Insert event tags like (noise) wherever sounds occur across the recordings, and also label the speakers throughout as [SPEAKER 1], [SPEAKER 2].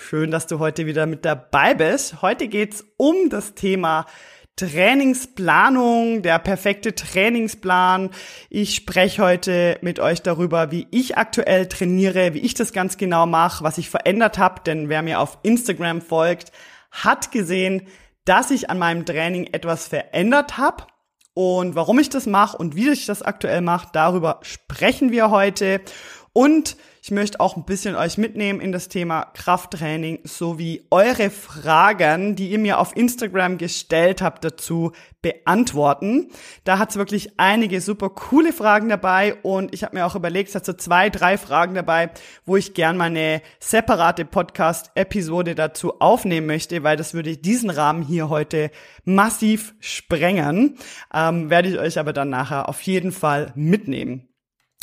[SPEAKER 1] Schön, dass du heute wieder mit dabei bist. Heute geht's um das Thema Trainingsplanung, der perfekte Trainingsplan. Ich spreche heute mit euch darüber, wie ich aktuell trainiere, wie ich das ganz genau mache, was ich verändert habe, denn wer mir auf Instagram folgt, hat gesehen, dass ich an meinem Training etwas verändert habe. Und warum ich das mache und wie ich das aktuell mache, darüber sprechen wir heute. Und ich möchte auch ein bisschen euch mitnehmen in das Thema Krafttraining sowie eure Fragen, die ihr mir auf Instagram gestellt habt, dazu beantworten. Da hat es wirklich einige super coole Fragen dabei und ich habe mir auch überlegt, es hat so zwei, drei Fragen dabei, wo ich gern mal eine separate Podcast-Episode dazu aufnehmen möchte, weil das würde diesen Rahmen hier heute massiv sprengen. Ähm, werde ich euch aber dann nachher auf jeden Fall mitnehmen.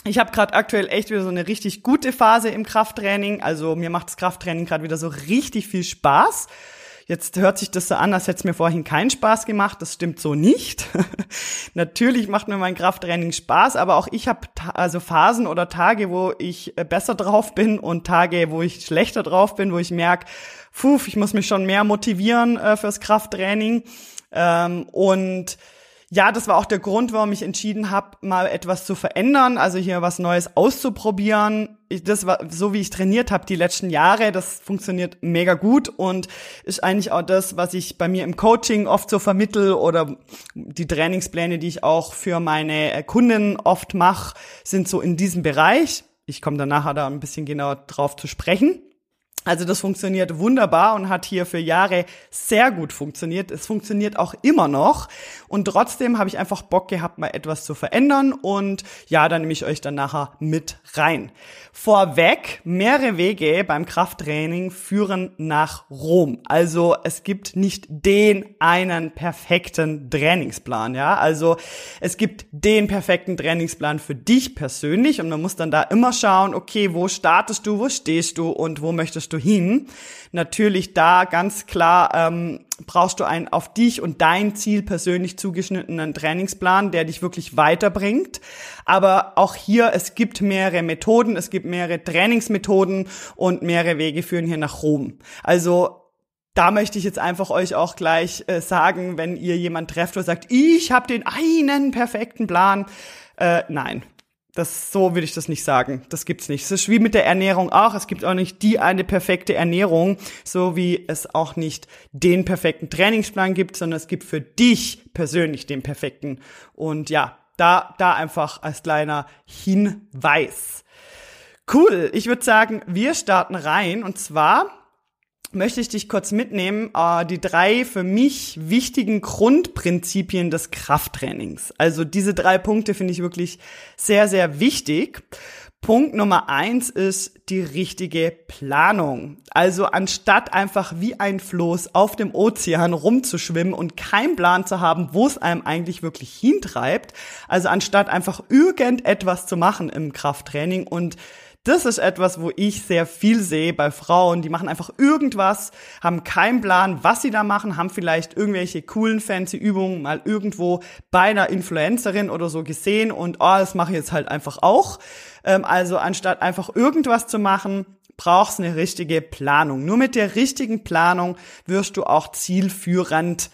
[SPEAKER 1] Ich habe gerade aktuell echt wieder so eine richtig gute Phase im Krafttraining. Also mir macht das Krafttraining gerade wieder so richtig viel Spaß. Jetzt hört sich das so an, als hätte es mir vorhin keinen Spaß gemacht. Das stimmt so nicht. (laughs) Natürlich macht mir mein Krafttraining Spaß, aber auch ich habe also Phasen oder Tage, wo ich äh, besser drauf bin und Tage, wo ich schlechter drauf bin, wo ich merke, puh, ich muss mich schon mehr motivieren äh, fürs Krafttraining. Ähm, und ja, das war auch der Grund, warum ich entschieden habe, mal etwas zu verändern, also hier was Neues auszuprobieren. Das war so, wie ich trainiert habe die letzten Jahre. Das funktioniert mega gut und ist eigentlich auch das, was ich bei mir im Coaching oft so vermittel oder die Trainingspläne, die ich auch für meine äh, Kunden oft mache, sind so in diesem Bereich. Ich komme dann nachher da ein bisschen genauer drauf zu sprechen. Also das funktioniert wunderbar und hat hier für Jahre sehr gut funktioniert. Es funktioniert auch immer noch. Und trotzdem habe ich einfach Bock gehabt, mal etwas zu verändern. Und ja, dann nehme ich euch dann nachher mit rein. Vorweg, mehrere Wege beim Krafttraining führen nach Rom. Also es gibt nicht den einen perfekten Trainingsplan. Ja, also es gibt den perfekten Trainingsplan für dich persönlich. Und man muss dann da immer schauen, okay, wo startest du, wo stehst du und wo möchtest du du hin. Natürlich da ganz klar ähm, brauchst du einen auf dich und dein Ziel persönlich zugeschnittenen Trainingsplan, der dich wirklich weiterbringt. Aber auch hier, es gibt mehrere Methoden, es gibt mehrere Trainingsmethoden und mehrere Wege führen hier nach Rom. Also da möchte ich jetzt einfach euch auch gleich äh, sagen, wenn ihr jemand trefft und sagt, ich habe den einen perfekten Plan. Äh, nein, das, so würde ich das nicht sagen. Das gibt's nicht. Es ist wie mit der Ernährung auch. Es gibt auch nicht die eine perfekte Ernährung, so wie es auch nicht den perfekten Trainingsplan gibt, sondern es gibt für dich persönlich den perfekten. Und ja, da, da einfach als kleiner Hinweis. Cool. Ich würde sagen, wir starten rein und zwar möchte ich dich kurz mitnehmen, äh, die drei für mich wichtigen Grundprinzipien des Krafttrainings. Also diese drei Punkte finde ich wirklich sehr, sehr wichtig. Punkt Nummer eins ist die richtige Planung. Also anstatt einfach wie ein Floß auf dem Ozean rumzuschwimmen und keinen Plan zu haben, wo es einem eigentlich wirklich hintreibt, also anstatt einfach irgendetwas zu machen im Krafttraining und das ist etwas, wo ich sehr viel sehe bei Frauen, die machen einfach irgendwas, haben keinen Plan, was sie da machen, haben vielleicht irgendwelche coolen fancy Übungen mal irgendwo bei einer Influencerin oder so gesehen und oh, das mache ich jetzt halt einfach auch. Ähm, also anstatt einfach irgendwas zu machen, brauchst eine richtige Planung. Nur mit der richtigen Planung wirst du auch zielführend,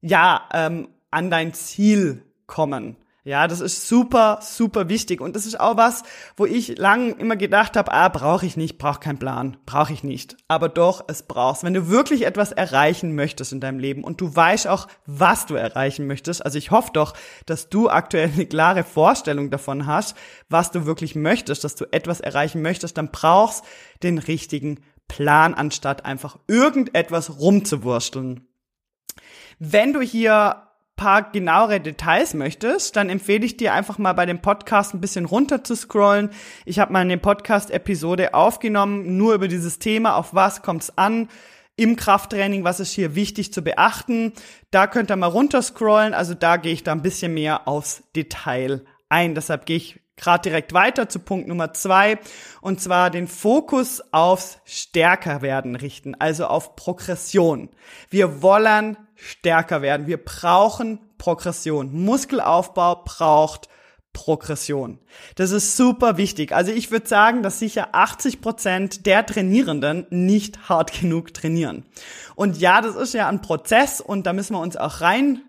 [SPEAKER 1] ja, ähm, an dein Ziel kommen. Ja, das ist super, super wichtig. Und das ist auch was, wo ich lang immer gedacht habe, ah, brauche ich nicht, brauche keinen Plan, brauche ich nicht. Aber doch, es brauchst. Wenn du wirklich etwas erreichen möchtest in deinem Leben und du weißt auch, was du erreichen möchtest, also ich hoffe doch, dass du aktuell eine klare Vorstellung davon hast, was du wirklich möchtest, dass du etwas erreichen möchtest, dann brauchst den richtigen Plan, anstatt einfach irgendetwas rumzuwursteln. Wenn du hier paar genauere Details möchtest, dann empfehle ich dir einfach mal bei dem Podcast ein bisschen runter zu scrollen. Ich habe mal eine Podcast-Episode aufgenommen, nur über dieses Thema, auf was kommt's an. im Krafttraining, was ist hier wichtig zu beachten. Da könnt ihr mal runterscrollen, also da gehe ich da ein bisschen mehr aufs Detail ein. Deshalb gehe ich gerade direkt weiter zu Punkt Nummer zwei, und zwar den Fokus aufs Stärkerwerden richten, also auf Progression. Wir wollen stärker werden. Wir brauchen Progression. Muskelaufbau braucht Progression. Das ist super wichtig. Also ich würde sagen, dass sicher 80 Prozent der Trainierenden nicht hart genug trainieren. Und ja, das ist ja ein Prozess und da müssen wir uns auch rein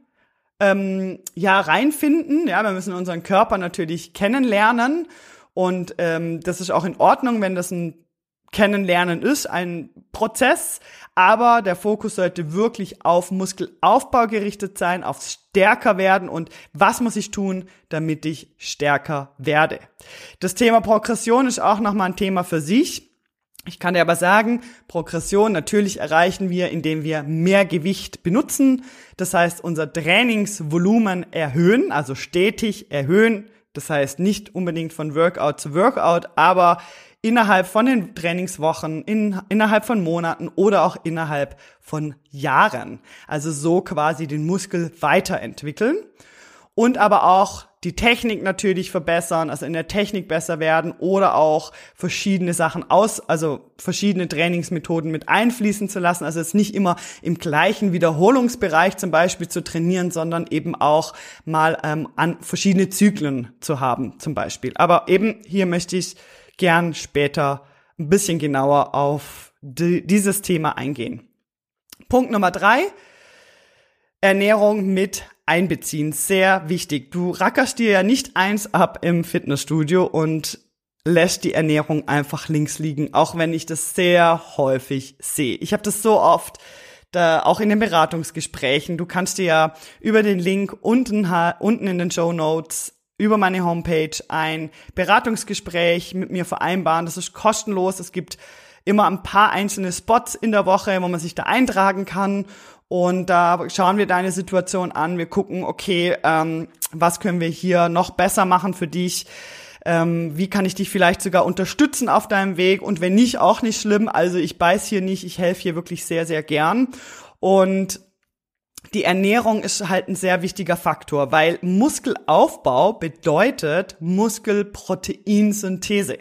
[SPEAKER 1] ähm, ja reinfinden. Ja, wir müssen unseren Körper natürlich kennenlernen und ähm, das ist auch in Ordnung, wenn das ein Kennenlernen ist, ein Prozess, aber der Fokus sollte wirklich auf Muskelaufbau gerichtet sein, auf stärker werden und was muss ich tun, damit ich stärker werde. Das Thema Progression ist auch nochmal ein Thema für sich. Ich kann dir aber sagen, Progression natürlich erreichen wir, indem wir mehr Gewicht benutzen. Das heißt, unser Trainingsvolumen erhöhen, also stetig erhöhen. Das heißt nicht unbedingt von Workout zu Workout, aber innerhalb von den Trainingswochen, in, innerhalb von Monaten oder auch innerhalb von Jahren. Also so quasi den Muskel weiterentwickeln und aber auch die Technik natürlich verbessern, also in der Technik besser werden oder auch verschiedene Sachen aus, also verschiedene Trainingsmethoden mit einfließen zu lassen. Also es nicht immer im gleichen Wiederholungsbereich zum Beispiel zu trainieren, sondern eben auch mal ähm, an verschiedene Zyklen zu haben zum Beispiel. Aber eben hier möchte ich gern später ein bisschen genauer auf die, dieses Thema eingehen. Punkt Nummer drei. Ernährung mit einbeziehen. Sehr wichtig. Du rackerst dir ja nicht eins ab im Fitnessstudio und lässt die Ernährung einfach links liegen, auch wenn ich das sehr häufig sehe. Ich habe das so oft, da auch in den Beratungsgesprächen. Du kannst dir ja über den Link unten, unten in den Show Notes über meine Homepage ein Beratungsgespräch mit mir vereinbaren. Das ist kostenlos. Es gibt immer ein paar einzelne Spots in der Woche, wo man sich da eintragen kann. Und da schauen wir deine Situation an. Wir gucken, okay, ähm, was können wir hier noch besser machen für dich? Ähm, wie kann ich dich vielleicht sogar unterstützen auf deinem Weg? Und wenn nicht, auch nicht schlimm. Also ich beiß hier nicht. Ich helfe hier wirklich sehr, sehr gern. Und die Ernährung ist halt ein sehr wichtiger Faktor, weil Muskelaufbau bedeutet Muskelproteinsynthese.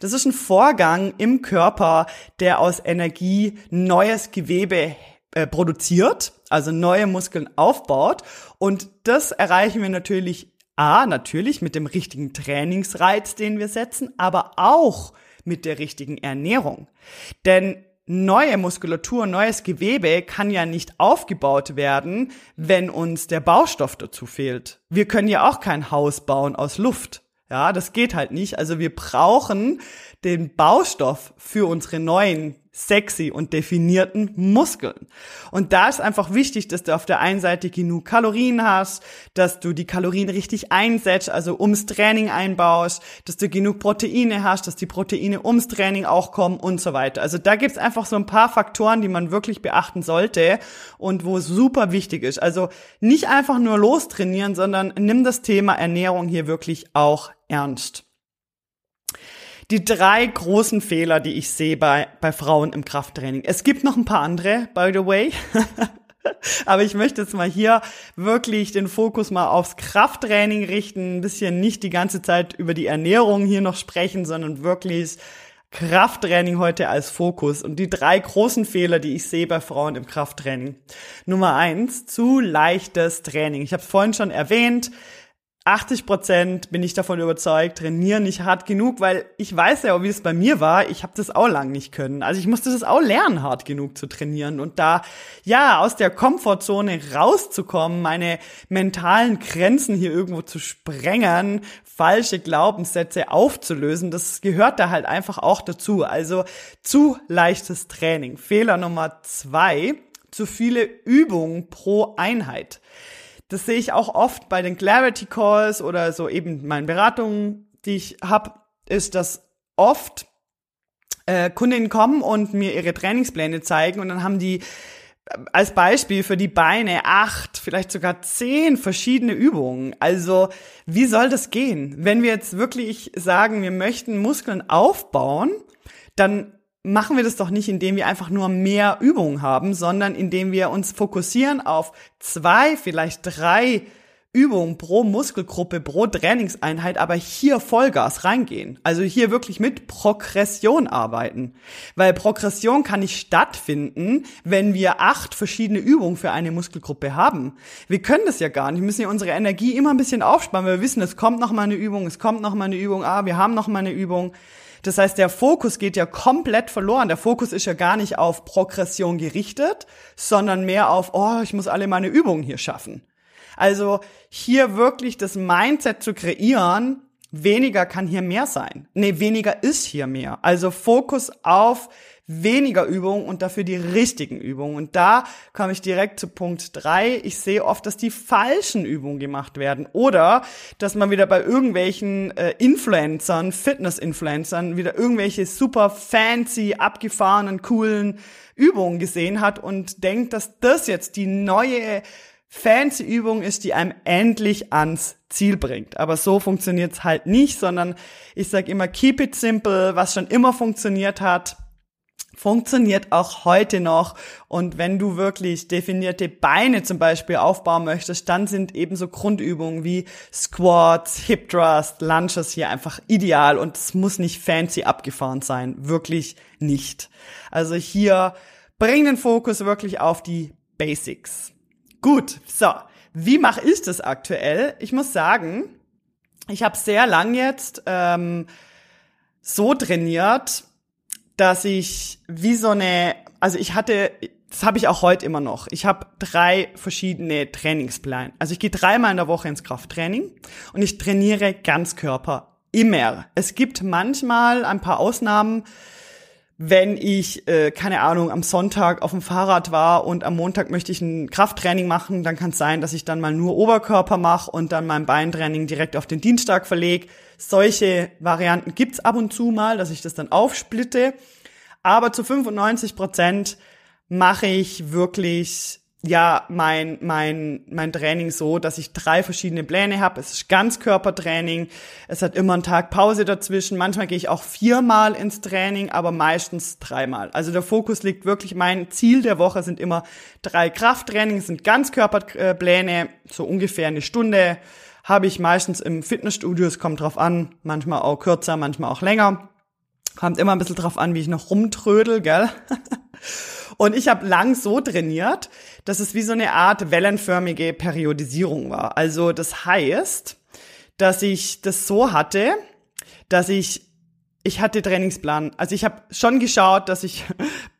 [SPEAKER 1] Das ist ein Vorgang im Körper, der aus Energie neues Gewebe äh, produziert, also neue Muskeln aufbaut. Und das erreichen wir natürlich A, natürlich mit dem richtigen Trainingsreiz, den wir setzen, aber auch mit der richtigen Ernährung. Denn neue Muskulatur, neues Gewebe kann ja nicht aufgebaut werden, wenn uns der Baustoff dazu fehlt. Wir können ja auch kein Haus bauen aus Luft. Ja, das geht halt nicht. Also wir brauchen den Baustoff für unsere neuen sexy und definierten Muskeln. Und da ist einfach wichtig, dass du auf der einen Seite genug Kalorien hast, dass du die Kalorien richtig einsetzt, also ums Training einbaust, dass du genug Proteine hast, dass die Proteine ums Training auch kommen und so weiter. Also da gibt's einfach so ein paar Faktoren, die man wirklich beachten sollte und wo es super wichtig ist. Also nicht einfach nur lostrainieren, sondern nimm das Thema Ernährung hier wirklich auch ernst die drei großen Fehler, die ich sehe bei, bei Frauen im Krafttraining. Es gibt noch ein paar andere, by the way. (laughs) Aber ich möchte jetzt mal hier wirklich den Fokus mal aufs Krafttraining richten, ein bisschen nicht die ganze Zeit über die Ernährung hier noch sprechen, sondern wirklich Krafttraining heute als Fokus. Und die drei großen Fehler, die ich sehe bei Frauen im Krafttraining. Nummer eins, zu leichtes Training. Ich habe es vorhin schon erwähnt. 80 Prozent bin ich davon überzeugt, trainieren nicht hart genug, weil ich weiß ja, wie es bei mir war. Ich habe das auch lang nicht können. Also ich musste das auch lernen, hart genug zu trainieren und da ja aus der Komfortzone rauszukommen, meine mentalen Grenzen hier irgendwo zu sprengen, falsche Glaubenssätze aufzulösen, das gehört da halt einfach auch dazu. Also zu leichtes Training. Fehler Nummer zwei: zu viele Übungen pro Einheit. Das sehe ich auch oft bei den Clarity Calls oder so eben meinen Beratungen, die ich habe, ist, dass oft äh, Kundinnen kommen und mir ihre Trainingspläne zeigen und dann haben die äh, als Beispiel für die Beine acht, vielleicht sogar zehn verschiedene Übungen. Also wie soll das gehen? Wenn wir jetzt wirklich sagen, wir möchten Muskeln aufbauen, dann machen wir das doch nicht, indem wir einfach nur mehr Übungen haben, sondern indem wir uns fokussieren auf zwei, vielleicht drei Übungen pro Muskelgruppe, pro Trainingseinheit, aber hier Vollgas reingehen. Also hier wirklich mit Progression arbeiten. Weil Progression kann nicht stattfinden, wenn wir acht verschiedene Übungen für eine Muskelgruppe haben. Wir können das ja gar nicht. Wir müssen ja unsere Energie immer ein bisschen aufsparen, wir wissen, es kommt noch mal eine Übung, es kommt noch mal eine Übung, ah, wir haben noch mal eine Übung. Das heißt, der Fokus geht ja komplett verloren. Der Fokus ist ja gar nicht auf Progression gerichtet, sondern mehr auf, oh, ich muss alle meine Übungen hier schaffen. Also hier wirklich das Mindset zu kreieren, weniger kann hier mehr sein. Nee, weniger ist hier mehr. Also Fokus auf weniger Übungen und dafür die richtigen Übungen. Und da komme ich direkt zu Punkt drei. Ich sehe oft, dass die falschen Übungen gemacht werden oder dass man wieder bei irgendwelchen äh, Influencern, Fitness-Influencern, wieder irgendwelche super fancy, abgefahrenen, coolen Übungen gesehen hat und denkt, dass das jetzt die neue fancy Übung ist, die einem endlich ans Ziel bringt. Aber so funktioniert's halt nicht, sondern ich sage immer, keep it simple, was schon immer funktioniert hat, funktioniert auch heute noch. Und wenn du wirklich definierte Beine zum Beispiel aufbauen möchtest, dann sind eben so Grundübungen wie Squats, Hip Thrust, Lunges hier einfach ideal und es muss nicht fancy abgefahren sein. Wirklich nicht. Also hier bring den Fokus wirklich auf die Basics. Gut, so. Wie mache ich das aktuell? Ich muss sagen, ich habe sehr lang jetzt ähm, so trainiert, dass ich wie so eine, also ich hatte, das habe ich auch heute immer noch. Ich habe drei verschiedene Trainingspläne. Also ich gehe dreimal in der Woche ins Krafttraining und ich trainiere Ganzkörper immer. Es gibt manchmal ein paar Ausnahmen, wenn ich, äh, keine Ahnung, am Sonntag auf dem Fahrrad war und am Montag möchte ich ein Krafttraining machen, dann kann es sein, dass ich dann mal nur Oberkörper mache und dann mein Beintraining direkt auf den Dienstag verlege. Solche Varianten gibt's ab und zu mal, dass ich das dann aufsplitte. Aber zu 95 Prozent mache ich wirklich ja mein mein mein Training so, dass ich drei verschiedene Pläne habe. Es ist Ganzkörpertraining. Es hat immer einen Tag Pause dazwischen. Manchmal gehe ich auch viermal ins Training, aber meistens dreimal. Also der Fokus liegt wirklich. Mein Ziel der Woche sind immer drei Krafttrainings, sind Ganzkörperpläne, so ungefähr eine Stunde habe ich meistens im Fitnessstudio. Es kommt drauf an, manchmal auch kürzer, manchmal auch länger. Kommt immer ein bisschen drauf an, wie ich noch rumtrödel, gell? (laughs) Und ich habe lang so trainiert, dass es wie so eine Art wellenförmige Periodisierung war. Also das heißt, dass ich das so hatte, dass ich ich hatte Trainingsplan. Also ich habe schon geschaut, dass ich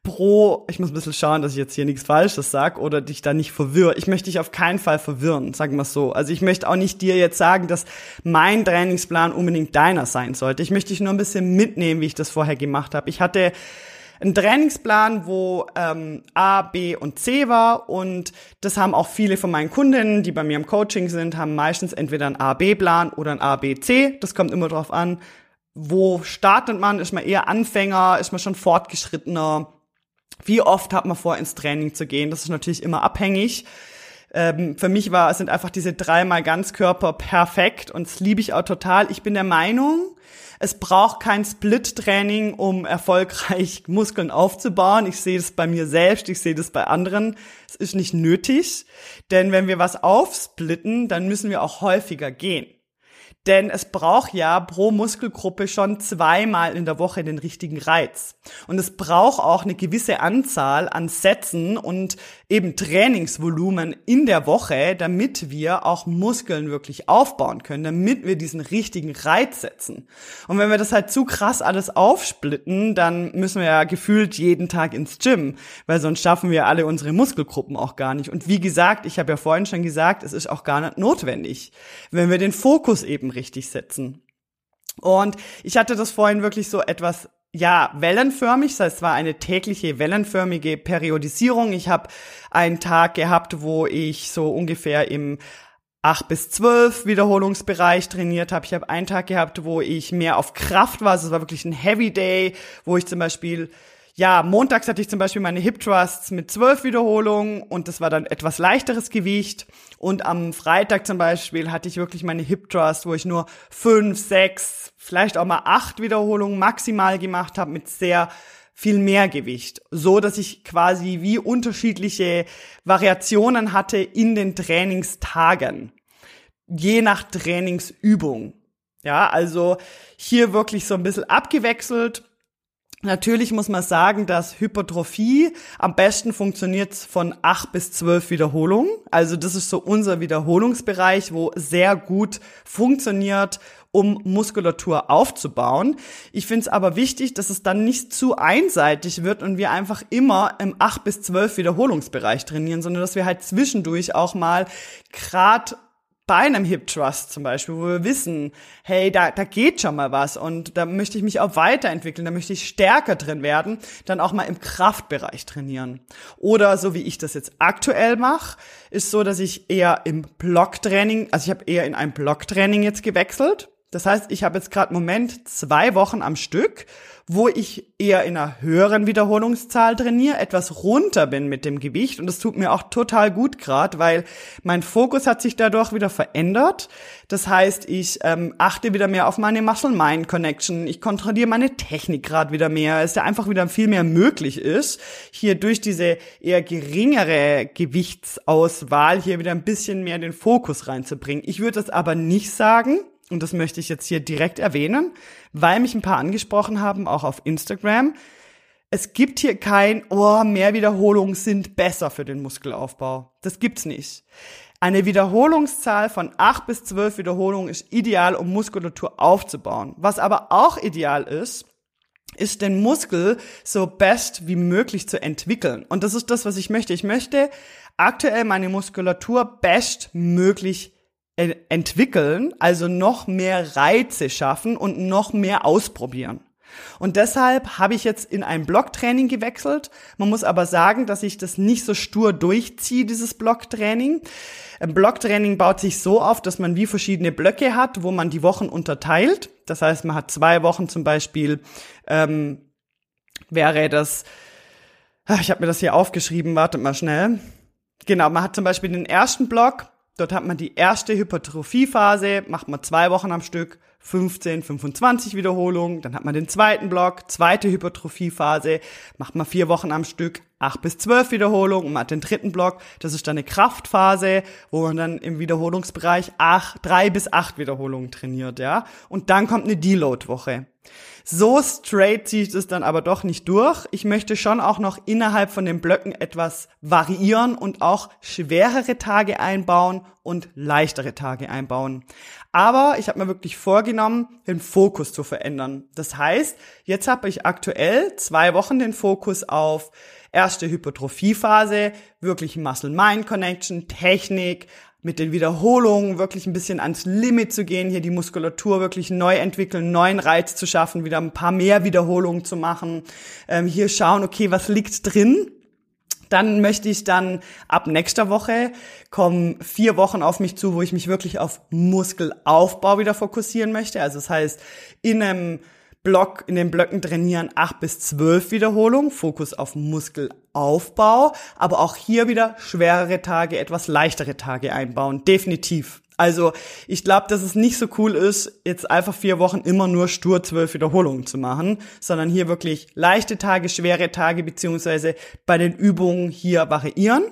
[SPEAKER 1] pro, ich muss ein bisschen schauen, dass ich jetzt hier nichts Falsches sag oder dich da nicht verwirre. Ich möchte dich auf keinen Fall verwirren, sagen wir so. Also ich möchte auch nicht dir jetzt sagen, dass mein Trainingsplan unbedingt deiner sein sollte. Ich möchte dich nur ein bisschen mitnehmen, wie ich das vorher gemacht habe. Ich hatte ein Trainingsplan, wo ähm, A, B und C war und das haben auch viele von meinen Kundinnen, die bei mir im Coaching sind, haben meistens entweder einen A-B-Plan oder einen A-B-C. Das kommt immer drauf an, wo startet man? Ist man eher Anfänger? Ist man schon fortgeschrittener? Wie oft hat man vor, ins Training zu gehen? Das ist natürlich immer abhängig. Ähm, für mich war, sind einfach diese dreimal Ganzkörper perfekt und das liebe ich auch total. Ich bin der Meinung, es braucht kein Split-Training, um erfolgreich (laughs) Muskeln aufzubauen. Ich sehe das bei mir selbst, ich sehe das bei anderen. Es ist nicht nötig, denn wenn wir was aufsplitten, dann müssen wir auch häufiger gehen. Denn es braucht ja pro Muskelgruppe schon zweimal in der Woche den richtigen Reiz. Und es braucht auch eine gewisse Anzahl an Sätzen und eben Trainingsvolumen in der Woche, damit wir auch Muskeln wirklich aufbauen können, damit wir diesen richtigen Reiz setzen. Und wenn wir das halt zu krass alles aufsplitten, dann müssen wir ja gefühlt jeden Tag ins Gym, weil sonst schaffen wir alle unsere Muskelgruppen auch gar nicht. Und wie gesagt, ich habe ja vorhin schon gesagt, es ist auch gar nicht notwendig, wenn wir den Fokus eben richtig setzen. Und ich hatte das vorhin wirklich so etwas ja, wellenförmig, das heißt, es war eine tägliche wellenförmige Periodisierung. Ich habe einen Tag gehabt, wo ich so ungefähr im 8 bis 12 Wiederholungsbereich trainiert habe. Ich habe einen Tag gehabt, wo ich mehr auf Kraft war. Also es war wirklich ein Heavy Day, wo ich zum Beispiel ja, montags hatte ich zum Beispiel meine Hip Thrusts mit zwölf Wiederholungen und das war dann etwas leichteres Gewicht. Und am Freitag zum Beispiel hatte ich wirklich meine Hip Thrust, wo ich nur fünf, sechs, vielleicht auch mal acht Wiederholungen maximal gemacht habe mit sehr viel mehr Gewicht, so dass ich quasi wie unterschiedliche Variationen hatte in den Trainingstagen, je nach Trainingsübung. Ja, also hier wirklich so ein bisschen abgewechselt Natürlich muss man sagen, dass Hypertrophie am besten funktioniert von acht bis zwölf Wiederholungen. Also das ist so unser Wiederholungsbereich, wo sehr gut funktioniert, um Muskulatur aufzubauen. Ich finde es aber wichtig, dass es dann nicht zu einseitig wird und wir einfach immer im acht bis zwölf Wiederholungsbereich trainieren, sondern dass wir halt zwischendurch auch mal grad bei einem Hip Trust zum Beispiel, wo wir wissen, hey, da, da geht schon mal was und da möchte ich mich auch weiterentwickeln, da möchte ich stärker drin werden, dann auch mal im Kraftbereich trainieren. Oder so wie ich das jetzt aktuell mache, ist so, dass ich eher im Blocktraining, also ich habe eher in ein Blocktraining jetzt gewechselt. Das heißt, ich habe jetzt gerade Moment zwei Wochen am Stück wo ich eher in einer höheren Wiederholungszahl trainiere, etwas runter bin mit dem Gewicht und das tut mir auch total gut gerade, weil mein Fokus hat sich dadurch wieder verändert. Das heißt, ich ähm, achte wieder mehr auf meine Muscle-Mind-Connection, ich kontrolliere meine Technik gerade wieder mehr, es da einfach wieder viel mehr möglich ist, hier durch diese eher geringere Gewichtsauswahl hier wieder ein bisschen mehr den Fokus reinzubringen. Ich würde das aber nicht sagen, und das möchte ich jetzt hier direkt erwähnen, weil mich ein paar angesprochen haben, auch auf Instagram. Es gibt hier kein, oh, mehr Wiederholungen sind besser für den Muskelaufbau. Das gibt's nicht. Eine Wiederholungszahl von acht bis zwölf Wiederholungen ist ideal, um Muskulatur aufzubauen. Was aber auch ideal ist, ist den Muskel so best wie möglich zu entwickeln. Und das ist das, was ich möchte. Ich möchte aktuell meine Muskulatur bestmöglich entwickeln, also noch mehr Reize schaffen und noch mehr ausprobieren. Und deshalb habe ich jetzt in ein Blocktraining gewechselt. Man muss aber sagen, dass ich das nicht so stur durchziehe, dieses Blocktraining. Ein Blocktraining baut sich so auf, dass man wie verschiedene Blöcke hat, wo man die Wochen unterteilt. Das heißt, man hat zwei Wochen zum Beispiel, ähm, wäre das, ah, ich habe mir das hier aufgeschrieben, wartet mal schnell. Genau, man hat zum Beispiel den ersten Block, Dort hat man die erste Hypertrophiephase, macht man zwei Wochen am Stück, 15, 25 Wiederholungen. Dann hat man den zweiten Block, zweite Hypertrophiephase, macht man vier Wochen am Stück, acht bis zwölf Wiederholungen. Und man hat den dritten Block, das ist dann eine Kraftphase, wo man dann im Wiederholungsbereich acht, drei bis acht Wiederholungen trainiert, ja. Und dann kommt eine Deload-Woche. So straight ziehe ich das dann aber doch nicht durch. Ich möchte schon auch noch innerhalb von den Blöcken etwas variieren und auch schwerere Tage einbauen und leichtere Tage einbauen. Aber ich habe mir wirklich vorgenommen, den Fokus zu verändern. Das heißt, jetzt habe ich aktuell zwei Wochen den Fokus auf erste Hypertrophiephase, wirklich Muscle-Mind-Connection, Technik, mit den Wiederholungen wirklich ein bisschen ans Limit zu gehen, hier die Muskulatur wirklich neu entwickeln, neuen Reiz zu schaffen, wieder ein paar mehr Wiederholungen zu machen, ähm, hier schauen, okay, was liegt drin? Dann möchte ich dann ab nächster Woche kommen vier Wochen auf mich zu, wo ich mich wirklich auf Muskelaufbau wieder fokussieren möchte. Also das heißt, in einem Block, in den Blöcken trainieren acht bis zwölf Wiederholungen, Fokus auf Muskelaufbau, aber auch hier wieder schwerere Tage, etwas leichtere Tage einbauen, definitiv. Also ich glaube, dass es nicht so cool ist, jetzt einfach vier Wochen immer nur stur zwölf Wiederholungen zu machen, sondern hier wirklich leichte Tage, schwere Tage beziehungsweise bei den Übungen hier variieren.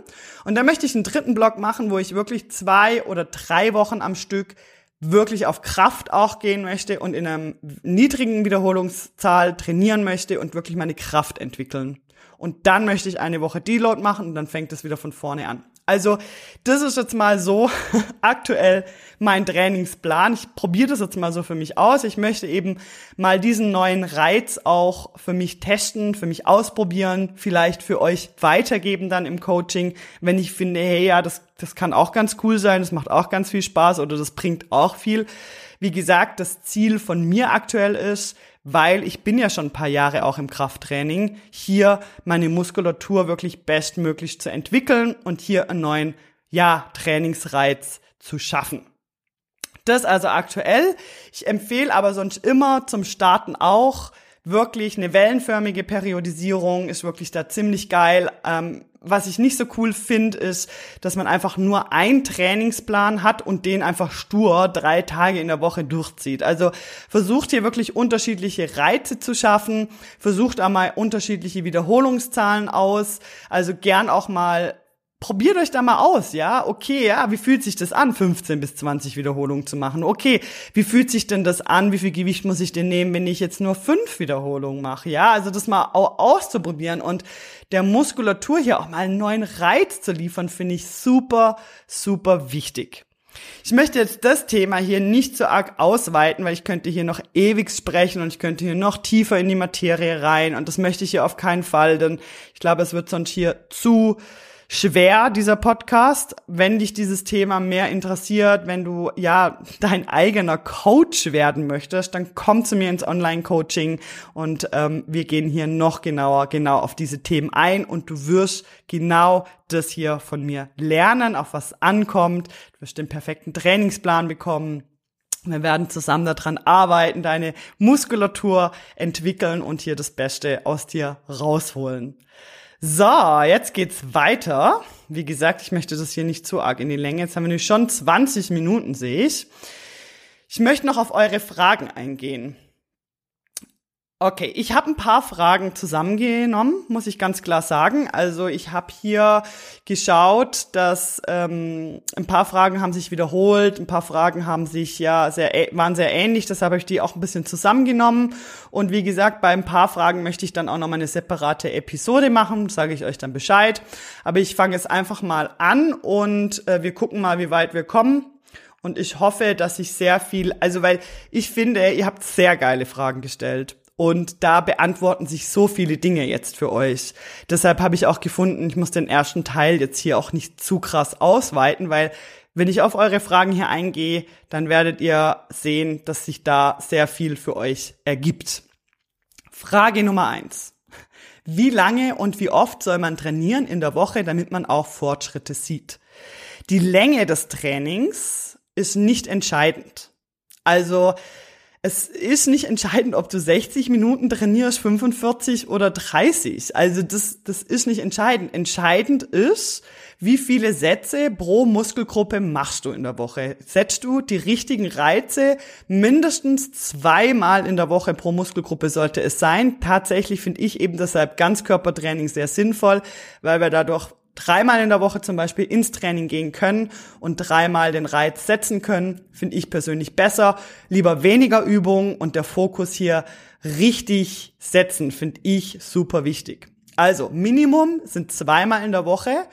[SPEAKER 1] Und dann möchte ich einen dritten Block machen, wo ich wirklich zwei oder drei Wochen am Stück wirklich auf Kraft auch gehen möchte und in einer niedrigen Wiederholungszahl trainieren möchte und wirklich meine Kraft entwickeln. Und dann möchte ich eine Woche Deload machen und dann fängt es wieder von vorne an. Also das ist jetzt mal so (laughs) aktuell mein Trainingsplan. Ich probiere das jetzt mal so für mich aus. Ich möchte eben mal diesen neuen Reiz auch für mich testen, für mich ausprobieren, vielleicht für euch weitergeben dann im Coaching, wenn ich finde, hey ja, das, das kann auch ganz cool sein, das macht auch ganz viel Spaß oder das bringt auch viel. Wie gesagt, das Ziel von mir aktuell ist, weil ich bin ja schon ein paar Jahre auch im Krafttraining, hier meine Muskulatur wirklich bestmöglich zu entwickeln und hier einen neuen, ja, Trainingsreiz zu schaffen. Das also aktuell. Ich empfehle aber sonst immer zum Starten auch wirklich eine wellenförmige Periodisierung ist wirklich da ziemlich geil. Ähm, was ich nicht so cool finde, ist, dass man einfach nur einen Trainingsplan hat und den einfach stur drei Tage in der Woche durchzieht. Also versucht hier wirklich unterschiedliche Reize zu schaffen, versucht einmal unterschiedliche Wiederholungszahlen aus, also gern auch mal probiert euch da mal aus, ja? Okay, ja, wie fühlt sich das an, 15 bis 20 Wiederholungen zu machen? Okay, wie fühlt sich denn das an? Wie viel Gewicht muss ich denn nehmen, wenn ich jetzt nur fünf Wiederholungen mache? Ja, also das mal auszuprobieren und der Muskulatur hier auch mal einen neuen Reiz zu liefern, finde ich super, super wichtig. Ich möchte jetzt das Thema hier nicht so arg ausweiten, weil ich könnte hier noch ewig sprechen und ich könnte hier noch tiefer in die Materie rein und das möchte ich hier auf keinen Fall, denn ich glaube, es wird sonst hier zu schwer, dieser Podcast. Wenn dich dieses Thema mehr interessiert, wenn du ja dein eigener Coach werden möchtest, dann komm zu mir ins Online-Coaching und ähm, wir gehen hier noch genauer genau auf diese Themen ein und du wirst genau das hier von mir lernen, auf was ankommt. Du wirst den perfekten Trainingsplan bekommen. Wir werden zusammen daran arbeiten, deine Muskulatur entwickeln und hier das Beste aus dir rausholen. So, jetzt geht's weiter. Wie gesagt, ich möchte das hier nicht zu arg in die Länge. Jetzt haben wir nämlich schon 20 Minuten, sehe ich. Ich möchte noch auf eure Fragen eingehen. Okay, ich habe ein paar Fragen zusammengenommen, muss ich ganz klar sagen. Also ich habe hier geschaut, dass ähm, ein paar Fragen haben sich wiederholt, ein paar Fragen haben sich ja sehr waren sehr ähnlich, deshalb habe ich die auch ein bisschen zusammengenommen. Und wie gesagt, bei ein paar Fragen möchte ich dann auch noch mal eine separate Episode machen, sage ich euch dann Bescheid. Aber ich fange jetzt einfach mal an und äh, wir gucken mal, wie weit wir kommen. Und ich hoffe, dass ich sehr viel, also weil ich finde, ihr habt sehr geile Fragen gestellt. Und da beantworten sich so viele Dinge jetzt für euch. Deshalb habe ich auch gefunden, ich muss den ersten Teil jetzt hier auch nicht zu krass ausweiten, weil wenn ich auf eure Fragen hier eingehe, dann werdet ihr sehen, dass sich da sehr viel für euch ergibt. Frage Nummer eins. Wie lange und wie oft soll man trainieren in der Woche, damit man auch Fortschritte sieht? Die Länge des Trainings ist nicht entscheidend. Also es ist nicht entscheidend, ob du 60 Minuten trainierst, 45 oder 30. Also das, das ist nicht entscheidend. Entscheidend ist, wie viele Sätze pro Muskelgruppe machst du in der Woche? Setzt du die richtigen Reize? Mindestens zweimal in der Woche pro Muskelgruppe sollte es sein. Tatsächlich finde ich eben deshalb Ganzkörpertraining sehr sinnvoll, weil wir dadurch dreimal in der Woche zum Beispiel ins Training gehen können und dreimal den Reiz setzen können, finde ich persönlich besser. Lieber weniger Übungen und der Fokus hier richtig setzen, finde ich super wichtig. Also Minimum sind zweimal in der Woche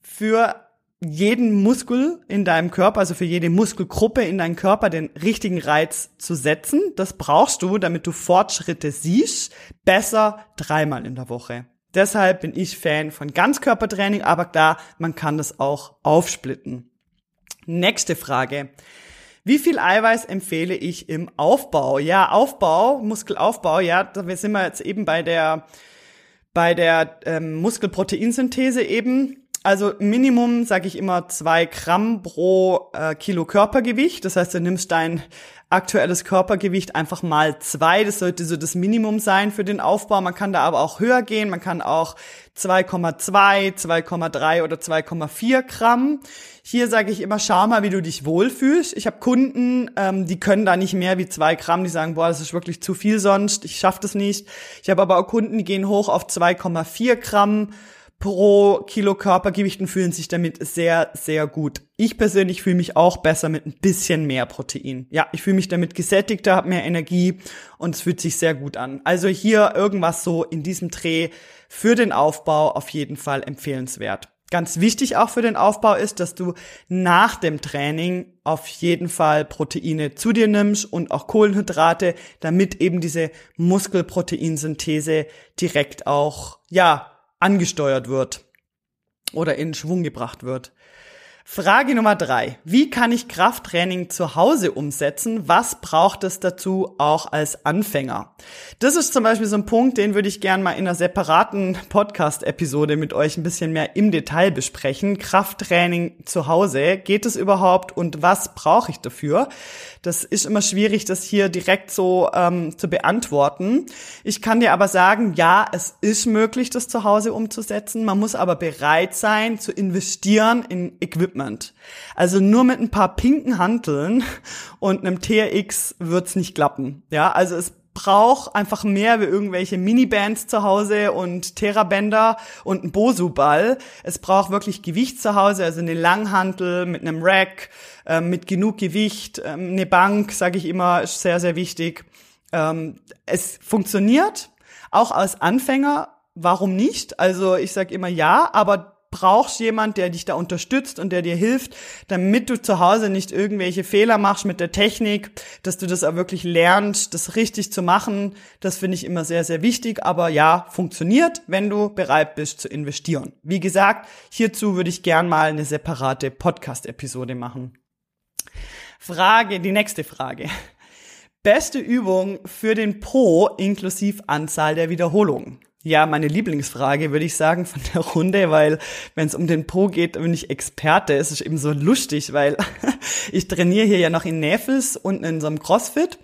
[SPEAKER 1] für jeden Muskel in deinem Körper, also für jede Muskelgruppe in deinem Körper den richtigen Reiz zu setzen. Das brauchst du, damit du Fortschritte siehst. Besser dreimal in der Woche. Deshalb bin ich Fan von Ganzkörpertraining, aber klar, man kann das auch aufsplitten. Nächste Frage. Wie viel Eiweiß empfehle ich im Aufbau? Ja, Aufbau, Muskelaufbau, ja, da sind wir jetzt eben bei der, bei der ähm, Muskelproteinsynthese eben. Also Minimum sage ich immer zwei Gramm pro äh, Kilo Körpergewicht. Das heißt, du nimmst dein aktuelles Körpergewicht einfach mal zwei. Das sollte so das Minimum sein für den Aufbau. Man kann da aber auch höher gehen. Man kann auch 2,2, 2,3 oder 2,4 Gramm. Hier sage ich immer, schau mal, wie du dich wohlfühlst. Ich habe Kunden, ähm, die können da nicht mehr wie zwei Gramm. Die sagen, boah, das ist wirklich zu viel sonst. Ich schaffe das nicht. Ich habe aber auch Kunden, die gehen hoch auf 2,4 Gramm pro Kilo Körpergewicht und fühlen sich damit sehr, sehr gut. Ich persönlich fühle mich auch besser mit ein bisschen mehr Protein. Ja, ich fühle mich damit gesättigter, habe mehr Energie und es fühlt sich sehr gut an. Also hier irgendwas so in diesem Dreh für den Aufbau auf jeden Fall empfehlenswert. Ganz wichtig auch für den Aufbau ist, dass du nach dem Training auf jeden Fall Proteine zu dir nimmst und auch Kohlenhydrate, damit eben diese Muskelproteinsynthese direkt auch, ja, angesteuert wird oder in Schwung gebracht wird. Frage Nummer drei. Wie kann ich Krafttraining zu Hause umsetzen? Was braucht es dazu auch als Anfänger? Das ist zum Beispiel so ein Punkt, den würde ich gerne mal in einer separaten Podcast-Episode mit euch ein bisschen mehr im Detail besprechen. Krafttraining zu Hause. Geht es überhaupt und was brauche ich dafür? Das ist immer schwierig, das hier direkt so ähm, zu beantworten. Ich kann dir aber sagen, ja, es ist möglich, das zu Hause umzusetzen. Man muss aber bereit sein, zu investieren in Equipment. Also nur mit ein paar pinken Hanteln und einem TRX wird's nicht klappen. Ja, also es braucht einfach mehr wie irgendwelche Minibands zu Hause und Terrabänder und ein Bosu-Ball. Es braucht wirklich Gewicht zu Hause, also eine Langhantel mit einem Rack, äh, mit genug Gewicht, äh, eine Bank, sage ich immer, ist sehr, sehr wichtig. Ähm, es funktioniert, auch als Anfänger, warum nicht? Also ich sage immer ja, aber brauchst jemand, der dich da unterstützt und der dir hilft, damit du zu Hause nicht irgendwelche Fehler machst mit der Technik, dass du das auch wirklich lernst, das richtig zu machen. Das finde ich immer sehr, sehr wichtig. Aber ja, funktioniert, wenn du bereit bist zu investieren. Wie gesagt, hierzu würde ich gern mal eine separate Podcast-Episode machen. Frage, die nächste Frage. Beste Übung für den Po inklusive Anzahl der Wiederholungen. Ja, meine Lieblingsfrage würde ich sagen von der Runde, weil wenn es um den Po geht, bin ich Experte. Es ist eben so lustig, weil (laughs) ich trainiere hier ja noch in Näfels unten in so einem Crossfit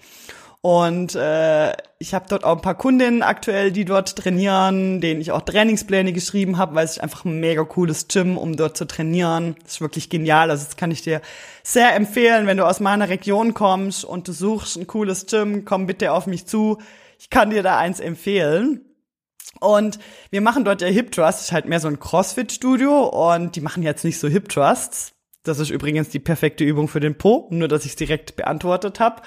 [SPEAKER 1] und äh, ich habe dort auch ein paar Kundinnen aktuell, die dort trainieren, denen ich auch Trainingspläne geschrieben habe, weil es ist einfach ein mega cooles Gym, um dort zu trainieren. Das ist wirklich genial. Also das kann ich dir sehr empfehlen, wenn du aus meiner Region kommst und du suchst ein cooles Gym, komm bitte auf mich zu. Ich kann dir da eins empfehlen. Und wir machen dort ja Hip Trust, ist halt mehr so ein CrossFit-Studio und die machen jetzt nicht so Hip Trusts. Das ist übrigens die perfekte Übung für den Po, nur dass ich es direkt beantwortet habe.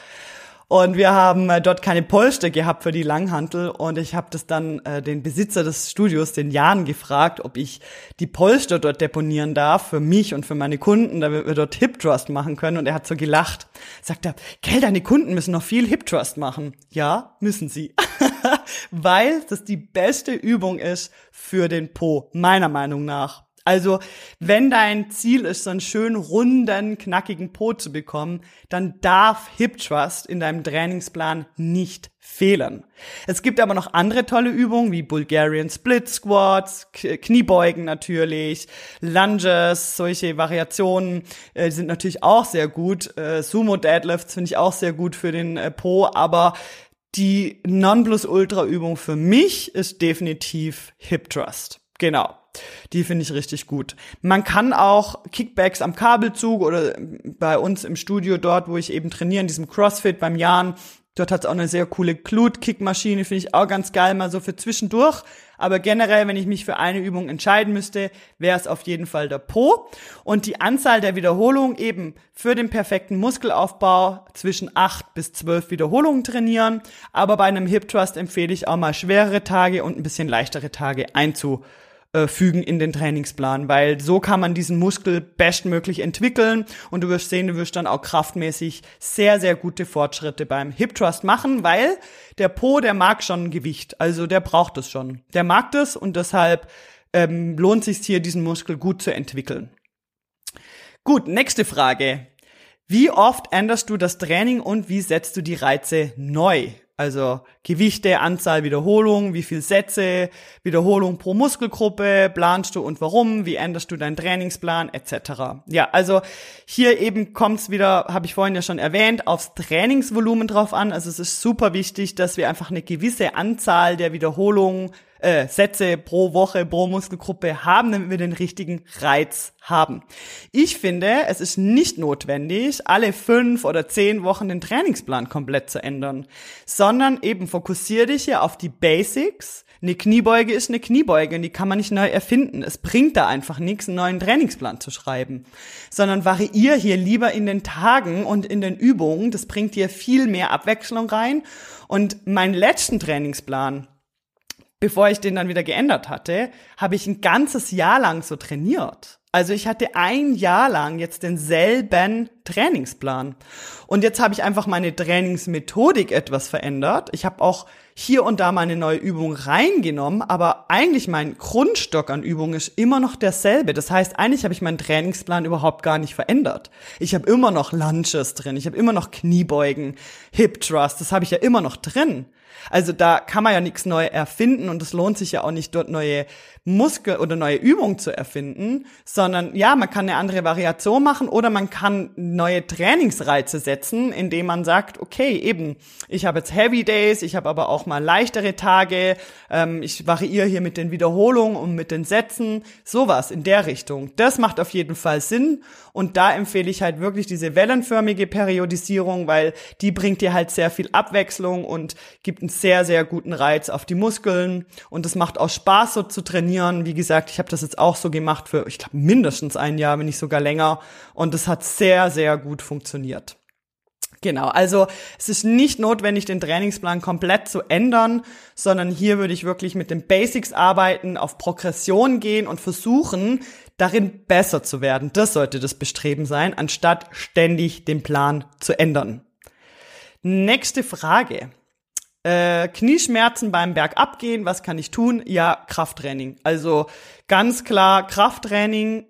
[SPEAKER 1] Und wir haben äh, dort keine Polster gehabt für die Langhantel und ich habe das dann äh, den Besitzer des Studios, den Jan, gefragt, ob ich die Polster dort deponieren darf für mich und für meine Kunden, damit wir dort Hip Trust machen können. Und er hat so gelacht. Sagt er, Gell, deine Kunden müssen noch viel Hip Trust machen. Ja, müssen sie. (laughs) (laughs) Weil das die beste Übung ist für den Po, meiner Meinung nach. Also, wenn dein Ziel ist, so einen schönen, runden, knackigen Po zu bekommen, dann darf Hip Trust in deinem Trainingsplan nicht fehlen. Es gibt aber noch andere tolle Übungen wie Bulgarian Split Squats, Kniebeugen natürlich, Lunges, solche Variationen äh, sind natürlich auch sehr gut. Äh, Sumo Deadlifts finde ich auch sehr gut für den äh, Po, aber die Nonplusultra-Übung für mich ist definitiv Hip Trust. Genau. Die finde ich richtig gut. Man kann auch Kickbacks am Kabelzug oder bei uns im Studio dort, wo ich eben trainiere, in diesem CrossFit beim Jan, Dort hat es auch eine sehr coole Glut-Kickmaschine, finde ich auch ganz geil, mal so für zwischendurch. Aber generell, wenn ich mich für eine Übung entscheiden müsste, wäre es auf jeden Fall der Po. Und die Anzahl der Wiederholungen eben für den perfekten Muskelaufbau zwischen acht bis zwölf Wiederholungen trainieren. Aber bei einem Hip Trust empfehle ich auch mal schwerere Tage und ein bisschen leichtere Tage einzu äh, fügen in den Trainingsplan, weil so kann man diesen Muskel bestmöglich entwickeln und du wirst sehen, du wirst dann auch kraftmäßig sehr, sehr gute Fortschritte beim Hip Thrust machen, weil der Po, der mag schon Gewicht, also der braucht es schon. Der mag das und deshalb ähm, lohnt sich hier, diesen Muskel gut zu entwickeln. Gut, nächste Frage. Wie oft änderst du das Training und wie setzt du die Reize neu? Also Gewichte, Anzahl Wiederholungen, wie viel Sätze, Wiederholung pro Muskelgruppe, planst du und warum, wie änderst du deinen Trainingsplan etc. Ja, also hier eben kommt's wieder, habe ich vorhin ja schon erwähnt, aufs Trainingsvolumen drauf an. Also es ist super wichtig, dass wir einfach eine gewisse Anzahl der Wiederholungen äh, Sätze pro Woche, pro Muskelgruppe haben, damit wir den richtigen Reiz haben. Ich finde, es ist nicht notwendig, alle fünf oder zehn Wochen den Trainingsplan komplett zu ändern, sondern eben fokussier dich hier auf die Basics. Eine Kniebeuge ist eine Kniebeuge und die kann man nicht neu erfinden. Es bringt da einfach nichts, einen neuen Trainingsplan zu schreiben, sondern variier hier lieber in den Tagen und in den Übungen. Das bringt dir viel mehr Abwechslung rein. Und meinen letzten Trainingsplan, bevor ich den dann wieder geändert hatte, habe ich ein ganzes Jahr lang so trainiert. Also ich hatte ein Jahr lang jetzt denselben Trainingsplan. Und jetzt habe ich einfach meine Trainingsmethodik etwas verändert. Ich habe auch hier und da mal eine neue Übung reingenommen, aber eigentlich mein Grundstock an Übungen ist immer noch derselbe. Das heißt, eigentlich habe ich meinen Trainingsplan überhaupt gar nicht verändert. Ich habe immer noch Lunges drin, ich habe immer noch Kniebeugen, Hip Thrust, das habe ich ja immer noch drin. Also da kann man ja nichts neu erfinden und es lohnt sich ja auch nicht, dort neue Muskel- oder neue Übungen zu erfinden, sondern ja, man kann eine andere Variation machen oder man kann neue Trainingsreize setzen, indem man sagt, okay, eben, ich habe jetzt Heavy Days, ich habe aber auch mal leichtere Tage, ähm, ich variiere hier mit den Wiederholungen und mit den Sätzen, sowas in der Richtung. Das macht auf jeden Fall Sinn und da empfehle ich halt wirklich diese wellenförmige Periodisierung, weil die bringt dir halt sehr viel Abwechslung und gibt einen sehr, sehr guten Reiz auf die Muskeln und es macht auch Spaß so zu trainieren. Wie gesagt, ich habe das jetzt auch so gemacht für, ich glaube, mindestens ein Jahr, wenn nicht sogar länger. Und es hat sehr, sehr gut funktioniert. Genau, also es ist nicht notwendig, den Trainingsplan komplett zu ändern, sondern hier würde ich wirklich mit den Basics arbeiten, auf Progression gehen und versuchen, darin besser zu werden. Das sollte das Bestreben sein, anstatt ständig den Plan zu ändern. Nächste Frage. Äh, Knieschmerzen beim Bergabgehen, was kann ich tun? Ja, Krafttraining. Also ganz klar Krafttraining.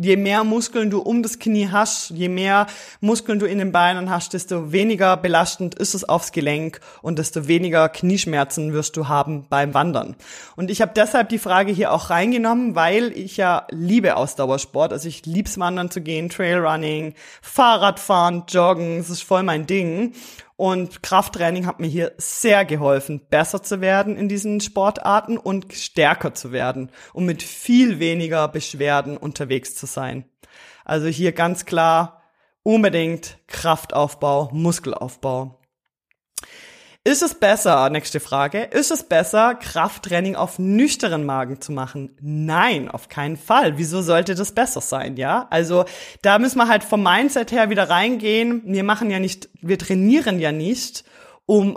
[SPEAKER 1] Je mehr Muskeln du um das Knie hast, je mehr Muskeln du in den Beinen hast, desto weniger belastend ist es aufs Gelenk und desto weniger Knieschmerzen wirst du haben beim Wandern. Und ich habe deshalb die Frage hier auch reingenommen, weil ich ja liebe Ausdauersport. Also ich lieb's Wandern zu gehen, Trailrunning, Fahrradfahren, Joggen, das ist voll mein Ding. Und Krafttraining hat mir hier sehr geholfen, besser zu werden in diesen Sportarten und stärker zu werden, um mit viel weniger Beschwerden unterwegs zu sein. Also hier ganz klar unbedingt Kraftaufbau, Muskelaufbau. Ist es besser, nächste Frage, ist es besser, Krafttraining auf nüchteren Magen zu machen? Nein, auf keinen Fall. Wieso sollte das besser sein, ja? Also, da müssen wir halt vom Mindset her wieder reingehen. Wir machen ja nicht, wir trainieren ja nicht, um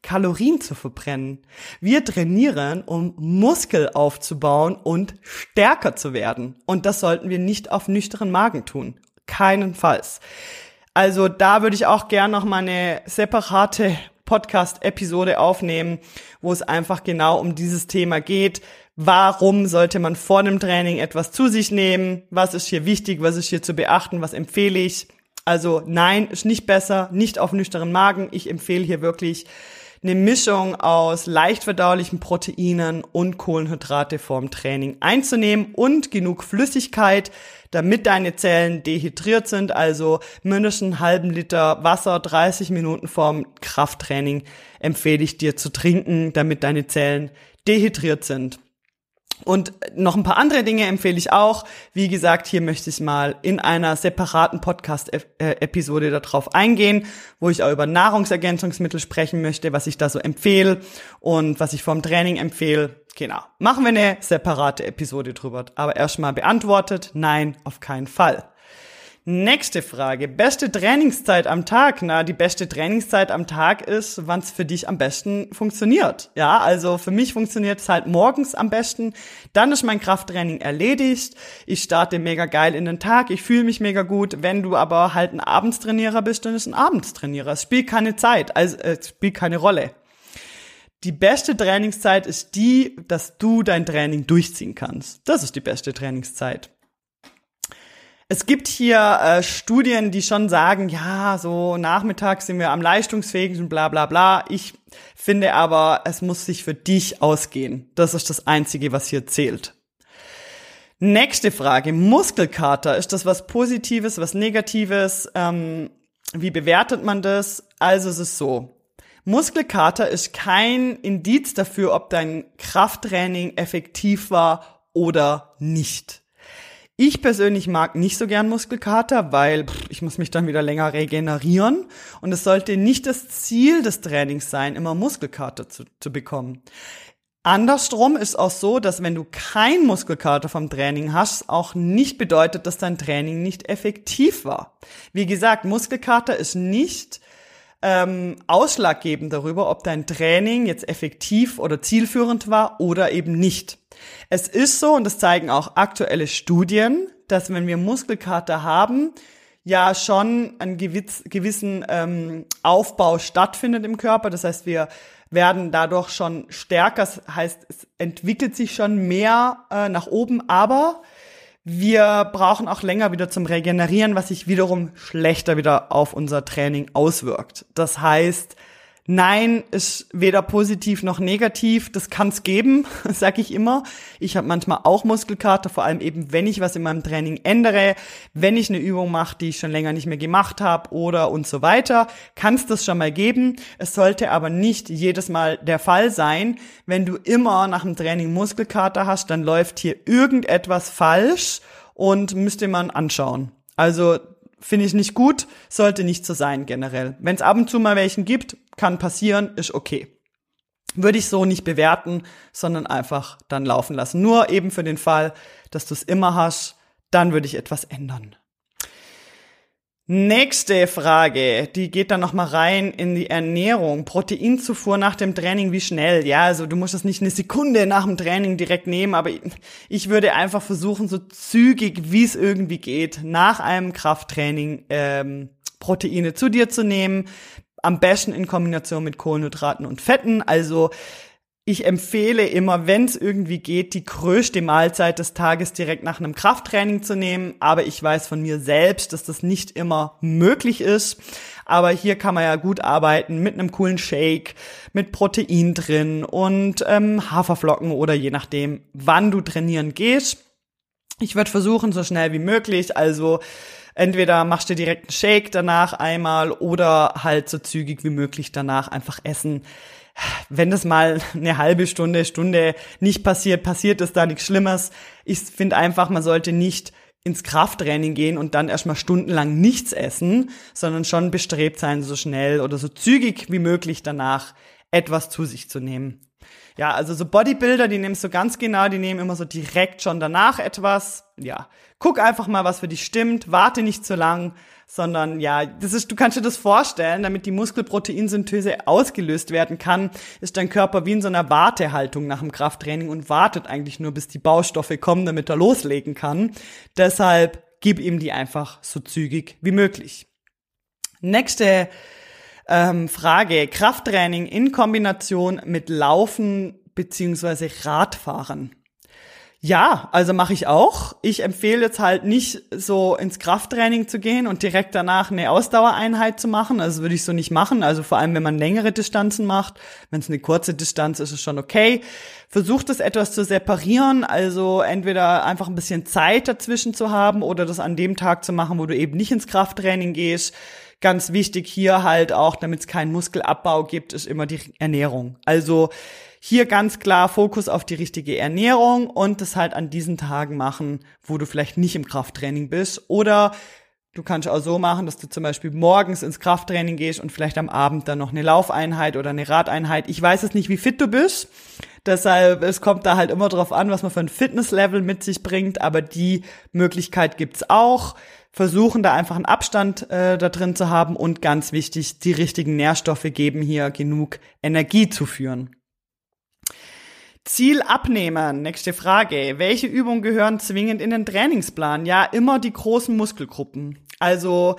[SPEAKER 1] Kalorien zu verbrennen. Wir trainieren, um Muskel aufzubauen und stärker zu werden. Und das sollten wir nicht auf nüchteren Magen tun. Keinenfalls. Also da würde ich auch gern noch mal eine separate Podcast-Episode aufnehmen, wo es einfach genau um dieses Thema geht. Warum sollte man vor einem Training etwas zu sich nehmen? Was ist hier wichtig? Was ist hier zu beachten? Was empfehle ich? Also nein, ist nicht besser, nicht auf nüchternen Magen. Ich empfehle hier wirklich eine Mischung aus leicht verdaulichen Proteinen und Kohlenhydrate vorm Training einzunehmen und genug Flüssigkeit, damit deine Zellen dehydriert sind, also mindestens einen halben Liter Wasser 30 Minuten vorm Krafttraining empfehle ich dir zu trinken, damit deine Zellen dehydriert sind. Und noch ein paar andere Dinge empfehle ich auch. Wie gesagt, hier möchte ich mal in einer separaten Podcast-Episode darauf eingehen, wo ich auch über Nahrungsergänzungsmittel sprechen möchte, was ich da so empfehle und was ich vom Training empfehle. Genau. Machen wir eine separate Episode drüber. Aber erstmal beantwortet, nein, auf keinen Fall. Nächste Frage. Beste Trainingszeit am Tag? Na, die beste Trainingszeit am Tag ist, wann es für dich am besten funktioniert. Ja, also für mich funktioniert es halt morgens am besten. Dann ist mein Krafttraining erledigt. Ich starte mega geil in den Tag. Ich fühle mich mega gut. Wenn du aber halt ein Abendstrainierer bist, dann ist ein Abendstrainierer. Es spielt keine Zeit, also äh, es spielt keine Rolle. Die beste Trainingszeit ist die, dass du dein Training durchziehen kannst. Das ist die beste Trainingszeit. Es gibt hier äh, Studien, die schon sagen, ja, so nachmittags sind wir am leistungsfähigsten, bla bla bla. Ich finde aber, es muss sich für dich ausgehen. Das ist das Einzige, was hier zählt. Nächste Frage. Muskelkater. Ist das was Positives, was Negatives? Ähm, wie bewertet man das? Also es ist so. Muskelkater ist kein Indiz dafür, ob dein Krafttraining effektiv war oder nicht. Ich persönlich mag nicht so gern Muskelkater, weil pff, ich muss mich dann wieder länger regenerieren. Und es sollte nicht das Ziel des Trainings sein, immer Muskelkater zu, zu bekommen. Andersrum ist auch so, dass wenn du kein Muskelkater vom Training hast, auch nicht bedeutet, dass dein Training nicht effektiv war. Wie gesagt, Muskelkater ist nicht ähm, ausschlaggebend darüber, ob dein Training jetzt effektiv oder zielführend war oder eben nicht. Es ist so, und das zeigen auch aktuelle Studien, dass wenn wir Muskelkater haben, ja schon einen gewiss, gewissen ähm, Aufbau stattfindet im Körper. Das heißt, wir werden dadurch schon stärker. Das heißt, es entwickelt sich schon mehr äh, nach oben, aber wir brauchen auch länger wieder zum Regenerieren, was sich wiederum schlechter wieder auf unser Training auswirkt. Das heißt, Nein ist weder positiv noch negativ. Das kann es geben, (laughs) sage ich immer. Ich habe manchmal auch Muskelkater, vor allem eben, wenn ich was in meinem Training ändere, wenn ich eine Übung mache, die ich schon länger nicht mehr gemacht habe oder und so weiter, kann es das schon mal geben. Es sollte aber nicht jedes Mal der Fall sein. Wenn du immer nach dem Training Muskelkater hast, dann läuft hier irgendetwas falsch und müsste man anschauen. Also finde ich nicht gut, sollte nicht so sein generell. Wenn es ab und zu mal welchen gibt, kann passieren, ist okay. Würde ich so nicht bewerten, sondern einfach dann laufen lassen. Nur eben für den Fall, dass du es immer hast, dann würde ich etwas ändern. Nächste Frage, die geht dann noch mal rein in die Ernährung. Proteinzufuhr nach dem Training, wie schnell? Ja, also du musst das nicht eine Sekunde nach dem Training direkt nehmen, aber ich würde einfach versuchen, so zügig wie es irgendwie geht, nach einem Krafttraining ähm, Proteine zu dir zu nehmen. Am besten in Kombination mit Kohlenhydraten und Fetten. Also ich empfehle immer, wenn es irgendwie geht, die größte Mahlzeit des Tages direkt nach einem Krafttraining zu nehmen. Aber ich weiß von mir selbst, dass das nicht immer möglich ist. Aber hier kann man ja gut arbeiten mit einem coolen Shake, mit Protein drin und ähm, Haferflocken oder je nachdem, wann du trainieren gehst. Ich würde versuchen, so schnell wie möglich, also entweder machst du direkt einen Shake danach einmal oder halt so zügig wie möglich danach einfach essen wenn das mal eine halbe Stunde, Stunde nicht passiert, passiert ist da nichts Schlimmes. Ich finde einfach, man sollte nicht ins Krafttraining gehen und dann erstmal stundenlang nichts essen, sondern schon bestrebt sein, so schnell oder so zügig wie möglich danach etwas zu sich zu nehmen. Ja, also so Bodybuilder, die nehmen so ganz genau, die nehmen immer so direkt schon danach etwas. Ja, guck einfach mal, was für dich stimmt, warte nicht zu lang, sondern ja, das ist, du kannst dir das vorstellen, damit die Muskelproteinsynthese ausgelöst werden kann, ist dein Körper wie in so einer Wartehaltung nach dem Krafttraining und wartet eigentlich nur, bis die Baustoffe kommen, damit er loslegen kann. Deshalb gib ihm die einfach so zügig wie möglich. Nächste ähm, Frage. Krafttraining in Kombination mit Laufen beziehungsweise Radfahren. Ja, also mache ich auch. Ich empfehle jetzt halt nicht so ins Krafttraining zu gehen und direkt danach eine Ausdauereinheit zu machen. Also würde ich so nicht machen. Also vor allem, wenn man längere Distanzen macht. Wenn es eine kurze Distanz ist, ist es schon okay. Versucht es etwas zu separieren. Also entweder einfach ein bisschen Zeit dazwischen zu haben oder das an dem Tag zu machen, wo du eben nicht ins Krafttraining gehst. Ganz wichtig hier halt auch, damit es keinen Muskelabbau gibt, ist immer die Ernährung. Also hier ganz klar Fokus auf die richtige Ernährung und das halt an diesen Tagen machen, wo du vielleicht nicht im Krafttraining bist. Oder du kannst auch so machen, dass du zum Beispiel morgens ins Krafttraining gehst und vielleicht am Abend dann noch eine Laufeinheit oder eine Radeinheit. Ich weiß es nicht, wie fit du bist. Deshalb, es kommt da halt immer drauf an, was man für ein Fitnesslevel mit sich bringt, aber die Möglichkeit gibt's auch. Versuchen da einfach einen Abstand äh, da drin zu haben und ganz wichtig, die richtigen Nährstoffe geben hier genug Energie zu führen. Ziel abnehmen. Nächste Frage. Welche Übungen gehören zwingend in den Trainingsplan? Ja, immer die großen Muskelgruppen. Also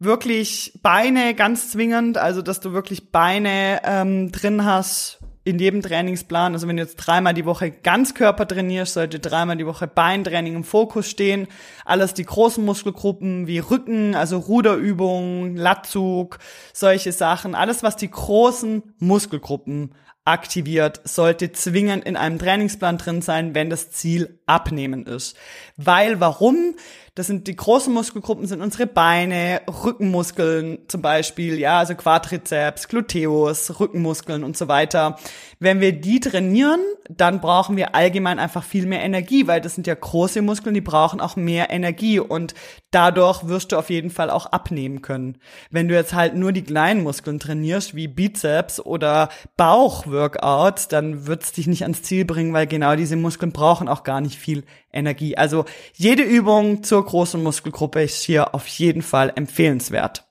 [SPEAKER 1] wirklich Beine ganz zwingend, also dass du wirklich Beine ähm, drin hast in jedem Trainingsplan. Also wenn du jetzt dreimal die Woche Ganzkörper trainierst, sollte dreimal die Woche Beintraining im Fokus stehen. Alles die großen Muskelgruppen wie Rücken, also Ruderübungen, Latzug, solche Sachen. Alles, was die großen Muskelgruppen aktiviert, sollte zwingend in einem Trainingsplan drin sein, wenn das Ziel abnehmen ist. Weil warum? Das sind die großen Muskelgruppen, sind unsere Beine, Rückenmuskeln zum Beispiel, ja, also Quadrizeps, Gluteus, Rückenmuskeln und so weiter. Wenn wir die trainieren, dann brauchen wir allgemein einfach viel mehr Energie, weil das sind ja große Muskeln, die brauchen auch mehr Energie und dadurch wirst du auf jeden Fall auch abnehmen können. Wenn du jetzt halt nur die kleinen Muskeln trainierst, wie Bizeps oder Bauchworkouts, dann wird's dich nicht ans Ziel bringen, weil genau diese Muskeln brauchen auch gar nicht viel Energie. Also jede Übung zur großen Muskelgruppe ist hier auf jeden Fall empfehlenswert.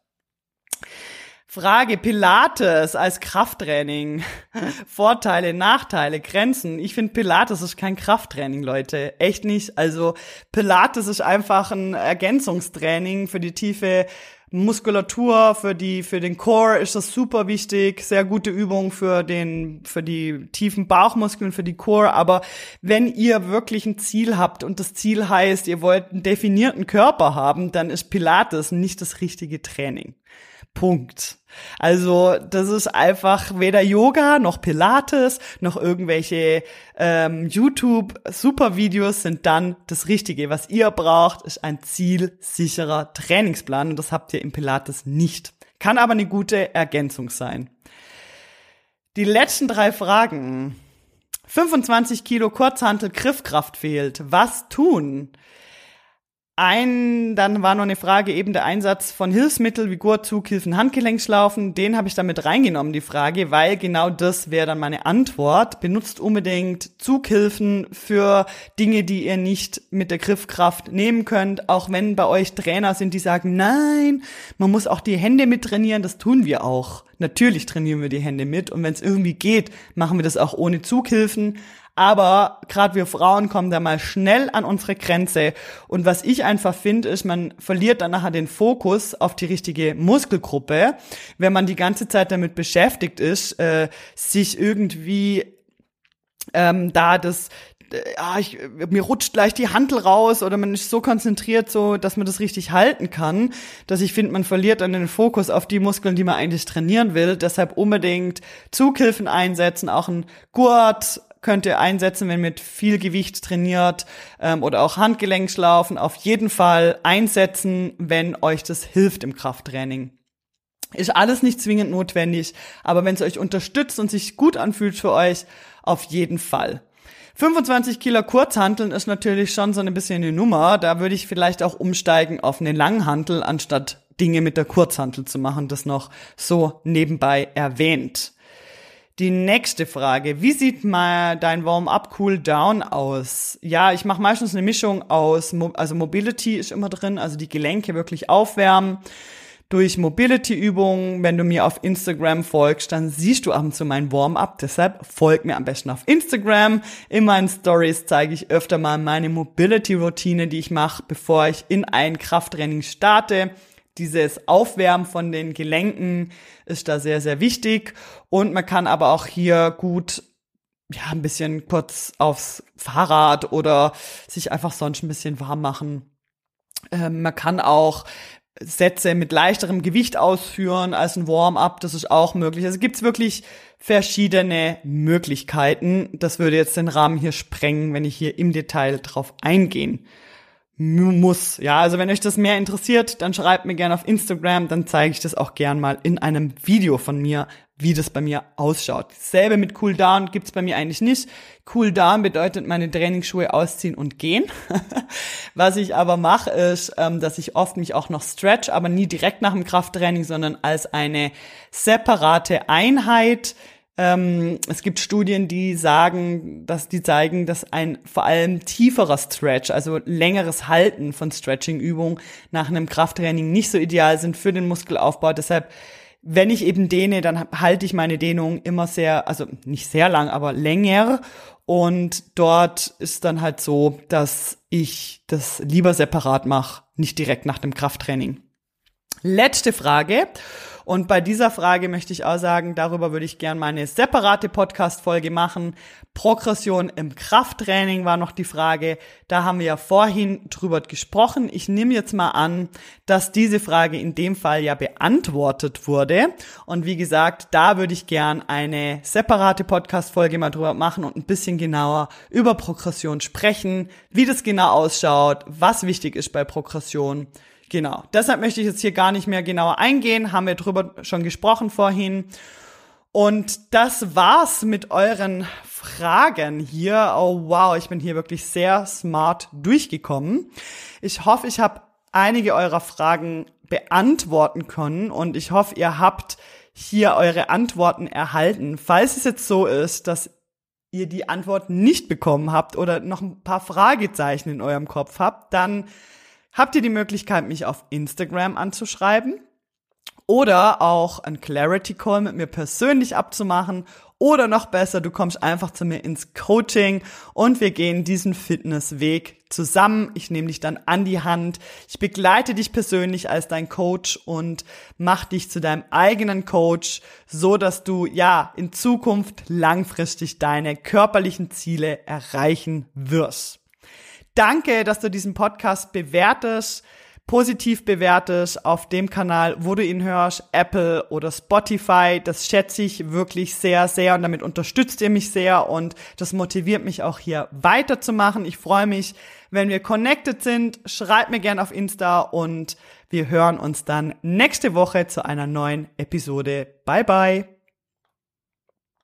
[SPEAKER 1] Frage Pilates als Krafttraining. (laughs) Vorteile, Nachteile, Grenzen. Ich finde Pilates ist kein Krafttraining, Leute. Echt nicht. Also Pilates ist einfach ein Ergänzungstraining für die tiefe Muskulatur, für die, für den Core ist das super wichtig. Sehr gute Übung für den, für die tiefen Bauchmuskeln, für die Core. Aber wenn ihr wirklich ein Ziel habt und das Ziel heißt, ihr wollt einen definierten Körper haben, dann ist Pilates nicht das richtige Training. Punkt. Also das ist einfach weder Yoga noch Pilates noch irgendwelche ähm, YouTube-Super-Videos sind dann das Richtige. Was ihr braucht, ist ein zielsicherer Trainingsplan und das habt ihr im Pilates nicht. Kann aber eine gute Ergänzung sein. Die letzten drei Fragen. 25 Kilo Kurzhantel Griffkraft fehlt. Was tun? Ein, dann war noch eine Frage eben der Einsatz von Hilfsmitteln wie Gurtzug, Hilfen, Handgelenksschlaufen. Den habe ich damit reingenommen, die Frage, weil genau das wäre dann meine Antwort. Benutzt unbedingt Zughilfen für Dinge, die ihr nicht mit der Griffkraft nehmen könnt. Auch wenn bei euch Trainer sind, die sagen, nein, man muss auch die Hände mit trainieren. Das tun wir auch. Natürlich trainieren wir die Hände mit. Und wenn es irgendwie geht, machen wir das auch ohne Zughilfen. Aber gerade wir Frauen kommen da mal schnell an unsere Grenze. Und was ich einfach finde, ist, man verliert dann nachher den Fokus auf die richtige Muskelgruppe, wenn man die ganze Zeit damit beschäftigt ist, äh, sich irgendwie ähm, da das ja, ich, mir rutscht gleich die Handel raus oder man ist so konzentriert, so dass man das richtig halten kann, dass ich finde, man verliert dann den Fokus auf die Muskeln, die man eigentlich trainieren will. Deshalb unbedingt Zughilfen einsetzen, auch ein Gurt, könnt ihr einsetzen, wenn mit viel Gewicht trainiert ähm, oder auch Handgelenkschlaufen. Auf jeden Fall einsetzen, wenn euch das hilft im Krafttraining. Ist alles nicht zwingend notwendig, aber wenn es euch unterstützt und sich gut anfühlt für euch, auf jeden Fall. 25 Kilo Kurzhanteln ist natürlich schon so ein bisschen eine Nummer. Da würde ich vielleicht auch umsteigen auf eine Langhantel, anstatt Dinge mit der Kurzhantel zu machen. Das noch so nebenbei erwähnt. Die nächste Frage, wie sieht mal dein Warm-up Cool-Down aus? Ja, ich mache meistens eine Mischung aus, also Mobility ist immer drin, also die Gelenke wirklich aufwärmen. Durch Mobility-Übungen, wenn du mir auf Instagram folgst, dann siehst du ab und zu mein Warm-up. Deshalb folg mir am besten auf Instagram. In meinen Stories zeige ich öfter mal meine Mobility-Routine, die ich mache, bevor ich in ein Krafttraining starte dieses Aufwärmen von den Gelenken ist da sehr, sehr wichtig. Und man kann aber auch hier gut ja, ein bisschen kurz aufs Fahrrad oder sich einfach sonst ein bisschen warm machen. Ähm, man kann auch Sätze mit leichterem Gewicht ausführen als ein Warm-up, das ist auch möglich. Also gibt's wirklich verschiedene Möglichkeiten. Das würde jetzt den Rahmen hier sprengen, wenn ich hier im Detail drauf eingehen muss. Ja, also wenn euch das mehr interessiert, dann schreibt mir gerne auf Instagram, dann zeige ich das auch gern mal in einem Video von mir, wie das bei mir ausschaut. Selbe mit Cool Down gibt's bei mir eigentlich nicht. Cool Down bedeutet meine Trainingsschuhe ausziehen und gehen. (laughs) Was ich aber mache, ist, ähm, dass ich oft mich auch noch stretch, aber nie direkt nach dem Krafttraining, sondern als eine separate Einheit ähm, es gibt Studien, die sagen, dass die zeigen, dass ein vor allem tieferer Stretch, also längeres Halten von Stretching-Übungen nach einem Krafttraining nicht so ideal sind für den Muskelaufbau. Deshalb wenn ich eben dehne, dann halte ich meine Dehnung immer sehr, also nicht sehr lang, aber länger. Und dort ist dann halt so, dass ich das lieber separat mache, nicht direkt nach dem Krafttraining. Letzte Frage. Und bei dieser Frage möchte ich auch sagen, darüber würde ich gerne meine separate Podcast-Folge machen. Progression im Krafttraining war noch die Frage. Da haben wir ja vorhin drüber gesprochen. Ich nehme jetzt mal an, dass diese Frage in dem Fall ja beantwortet wurde. Und wie gesagt, da würde ich gern eine separate Podcast-Folge mal drüber machen und ein bisschen genauer über Progression sprechen, wie das genau ausschaut, was wichtig ist bei Progression Genau. Deshalb möchte ich jetzt hier gar nicht mehr genauer eingehen. Haben wir drüber schon gesprochen vorhin. Und das war's mit euren Fragen hier. Oh wow, ich bin hier wirklich sehr smart durchgekommen. Ich hoffe, ich habe einige eurer Fragen beantworten können und ich hoffe, ihr habt hier eure Antworten erhalten. Falls es jetzt so ist, dass ihr die Antwort nicht bekommen habt oder noch ein paar Fragezeichen in eurem Kopf habt, dann habt ihr die Möglichkeit, mich auf Instagram anzuschreiben. oder auch ein Clarity Call mit mir persönlich abzumachen oder noch besser, du kommst einfach zu mir ins Coaching und wir gehen diesen Fitnessweg zusammen. Ich nehme dich dann an die Hand. Ich begleite dich persönlich als dein Coach und mach dich zu deinem eigenen Coach, so dass du ja in Zukunft langfristig deine körperlichen Ziele erreichen wirst. Danke, dass du diesen Podcast bewertest positiv bewertest auf dem Kanal, wo du ihn hörst, Apple oder Spotify. Das schätze ich wirklich sehr, sehr und damit unterstützt ihr mich sehr und das motiviert mich auch hier weiterzumachen. Ich freue mich, wenn wir connected sind. Schreibt mir gerne auf Insta und wir hören uns dann nächste Woche zu einer neuen Episode. Bye bye.